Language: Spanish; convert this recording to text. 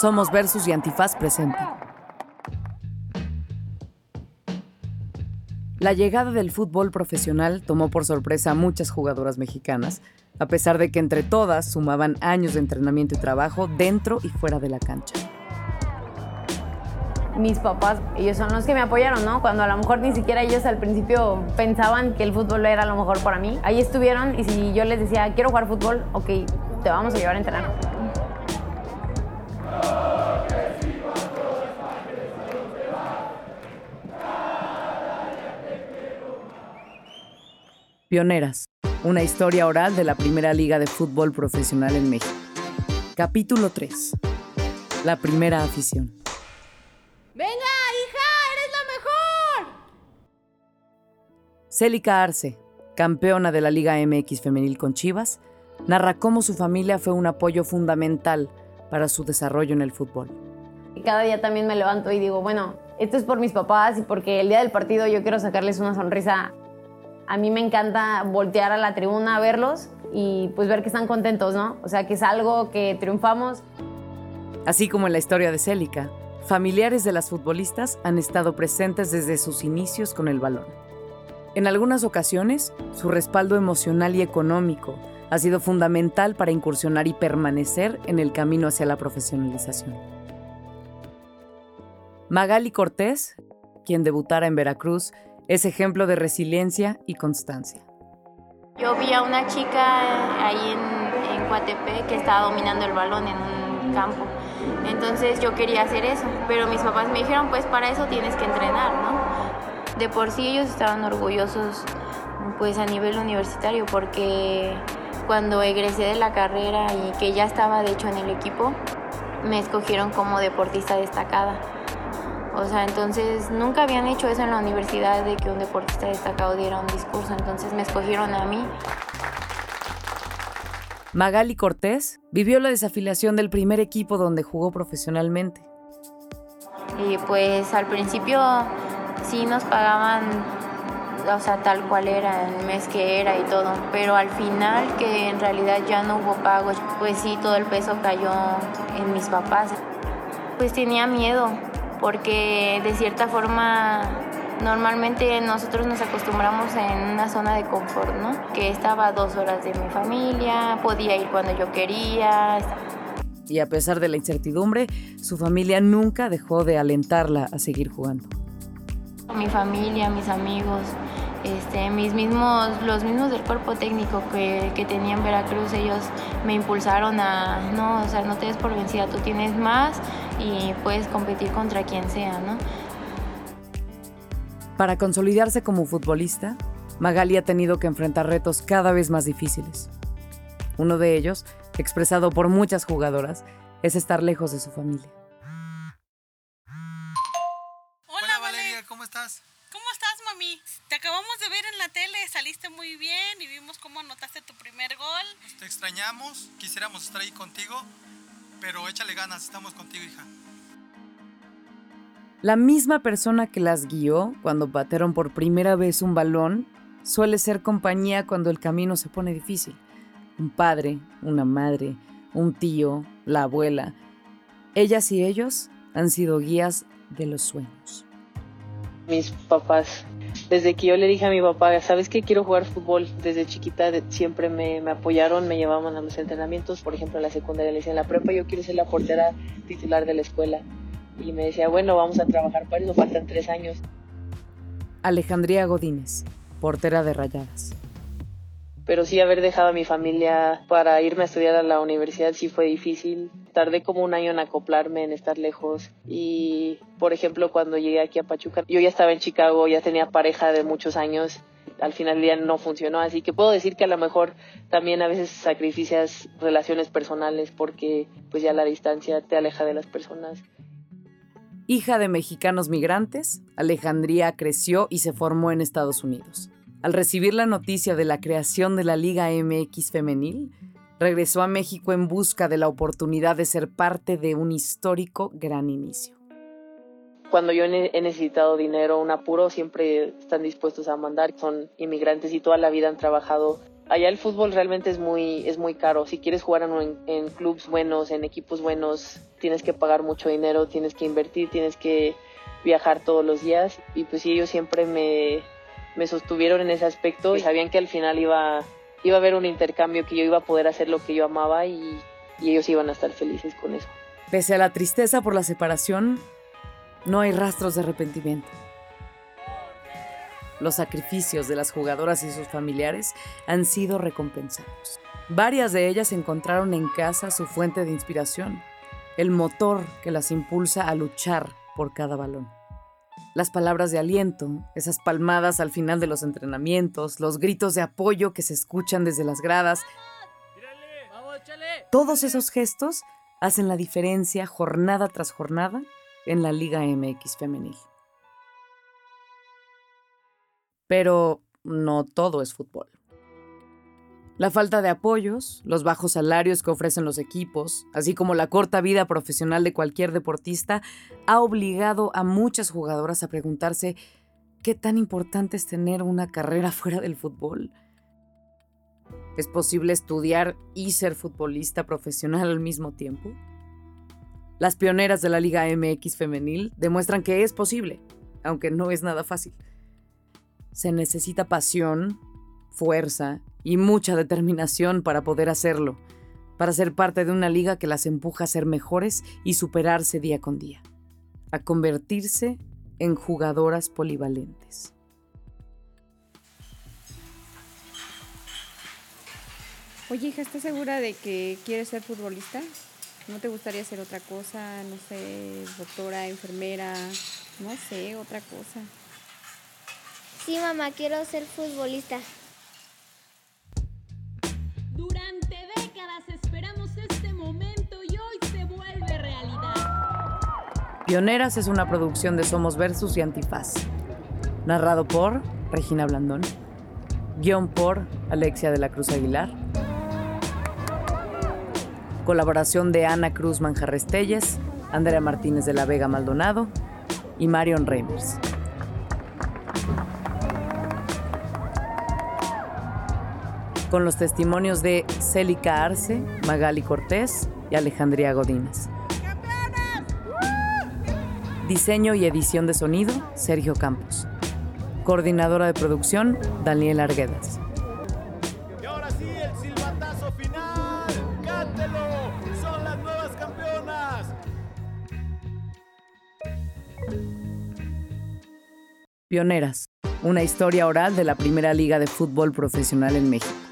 Somos Versus y Antifaz presente. La llegada del fútbol profesional tomó por sorpresa a muchas jugadoras mexicanas, a pesar de que entre todas sumaban años de entrenamiento y trabajo dentro y fuera de la cancha. Mis papás, ellos son los que me apoyaron, ¿no? Cuando a lo mejor ni siquiera ellos al principio pensaban que el fútbol era lo mejor para mí. Ahí estuvieron y si yo les decía, quiero jugar fútbol, ok, te vamos a llevar a entrenar. Pioneras, una historia oral de la primera liga de fútbol profesional en México. Capítulo 3. La primera afición. ¡Venga, hija! ¡Eres la mejor! Célica Arce, campeona de la Liga MX femenil con Chivas, narra cómo su familia fue un apoyo fundamental para su desarrollo en el fútbol. Cada día también me levanto y digo, bueno, esto es por mis papás y porque el día del partido yo quiero sacarles una sonrisa a mí me encanta voltear a la tribuna a verlos y pues ver que están contentos, ¿no? O sea, que es algo que triunfamos. Así como en la historia de Célica, familiares de las futbolistas han estado presentes desde sus inicios con el balón. En algunas ocasiones, su respaldo emocional y económico ha sido fundamental para incursionar y permanecer en el camino hacia la profesionalización. Magali Cortés, quien debutara en Veracruz, es ejemplo de resiliencia y constancia. Yo vi a una chica ahí en, en Coatepec que estaba dominando el balón en un campo. Entonces yo quería hacer eso, pero mis papás me dijeron, pues para eso tienes que entrenar, ¿no? De por sí ellos estaban orgullosos pues a nivel universitario porque cuando egresé de la carrera y que ya estaba de hecho en el equipo, me escogieron como deportista destacada. O sea, entonces nunca habían hecho eso en la universidad de que un deportista destacado diera un discurso, entonces me escogieron a mí. Magali Cortés vivió la desafiliación del primer equipo donde jugó profesionalmente. Y pues al principio sí nos pagaban, o sea, tal cual era, el mes que era y todo, pero al final que en realidad ya no hubo pagos, pues sí, todo el peso cayó en mis papás. Pues tenía miedo, porque de cierta forma normalmente nosotros nos acostumbramos en una zona de confort, ¿no? Que estaba a dos horas de mi familia, podía ir cuando yo quería. Y a pesar de la incertidumbre, su familia nunca dejó de alentarla a seguir jugando. Mi familia, mis amigos, este, mis mismos, los mismos del cuerpo técnico que, que tenía en Veracruz, ellos me impulsaron a, no, o sea, no te des por vencida, tú tienes más y puedes competir contra quien sea, ¿no? Para consolidarse como futbolista, Magali ha tenido que enfrentar retos cada vez más difíciles. Uno de ellos, expresado por muchas jugadoras, es estar lejos de su familia. Hola, Valeria, ¿cómo estás? ¿Cómo estás, mami? Te acabamos de ver en la tele, saliste muy bien y vimos cómo anotaste tu primer gol. Te extrañamos, quisiéramos estar ahí contigo, pero échale ganas, estamos contigo, hija. La misma persona que las guió cuando bateron por primera vez un balón suele ser compañía cuando el camino se pone difícil. Un padre, una madre, un tío, la abuela. Ellas y ellos han sido guías de los sueños. Mis papás, desde que yo le dije a mi papá, ¿sabes qué? Quiero jugar fútbol. Desde chiquita siempre me, me apoyaron, me llevaban a los entrenamientos. Por ejemplo, en la secundaria le decían, en la prepa yo quiero ser la portera titular de la escuela. Y me decía, bueno, vamos a trabajar para eso, faltan tres años. Alejandría Godínez, portera de Rayadas. Pero sí haber dejado a mi familia para irme a estudiar a la universidad sí fue difícil. Tardé como un año en acoplarme, en estar lejos. Y, por ejemplo, cuando llegué aquí a Pachuca, yo ya estaba en Chicago, ya tenía pareja de muchos años. Al final del día no funcionó, así que puedo decir que a lo mejor también a veces sacrificias relaciones personales porque pues ya la distancia te aleja de las personas. Hija de mexicanos migrantes, Alejandría creció y se formó en Estados Unidos. Al recibir la noticia de la creación de la Liga MX femenil, regresó a México en busca de la oportunidad de ser parte de un histórico gran inicio. cuando yo he necesitado dinero, un apuro, siempre están dispuestos a mandar. Son inmigrantes y toda la vida han trabajado. Allá el fútbol realmente es muy, es muy caro. Si quieres jugar en, en clubes buenos, en equipos buenos, tienes que pagar mucho dinero, tienes que invertir, tienes que viajar todos los días. Y pues sí, ellos siempre me, me sostuvieron en ese aspecto y sabían que al final iba, iba a haber un intercambio, que yo iba a poder hacer lo que yo amaba y, y ellos iban a estar felices con eso. Pese a la tristeza por la separación, no hay rastros de arrepentimiento. Los sacrificios de las jugadoras y sus familiares han sido recompensados. Varias de ellas encontraron en casa su fuente de inspiración, el motor que las impulsa a luchar por cada balón. Las palabras de aliento, esas palmadas al final de los entrenamientos, los gritos de apoyo que se escuchan desde las gradas, todos esos gestos hacen la diferencia jornada tras jornada en la Liga MX femenil. Pero no todo es fútbol. La falta de apoyos, los bajos salarios que ofrecen los equipos, así como la corta vida profesional de cualquier deportista, ha obligado a muchas jugadoras a preguntarse qué tan importante es tener una carrera fuera del fútbol. ¿Es posible estudiar y ser futbolista profesional al mismo tiempo? Las pioneras de la Liga MX femenil demuestran que es posible, aunque no es nada fácil. Se necesita pasión, fuerza y mucha determinación para poder hacerlo, para ser parte de una liga que las empuja a ser mejores y superarse día con día, a convertirse en jugadoras polivalentes. Oye, hija, ¿estás segura de que quieres ser futbolista? ¿No te gustaría hacer otra cosa? No sé, doctora, enfermera, no sé, otra cosa. Sí, mamá, quiero ser futbolista. Durante décadas esperamos este momento y hoy se vuelve realidad. Pioneras es una producción de Somos Versus y Antifaz. Narrado por Regina Blandón. Guión por Alexia de la Cruz Aguilar Colaboración de Ana Cruz Manjarrestelles, Andrea Martínez de la Vega Maldonado y Marion Reimers. Con los testimonios de Célica Arce, Magali Cortés y Alejandría Godínez. Diseño y edición de sonido, Sergio Campos. Coordinadora de producción, Daniel Arguedas. Pioneras, una historia oral de la primera liga de fútbol profesional en México.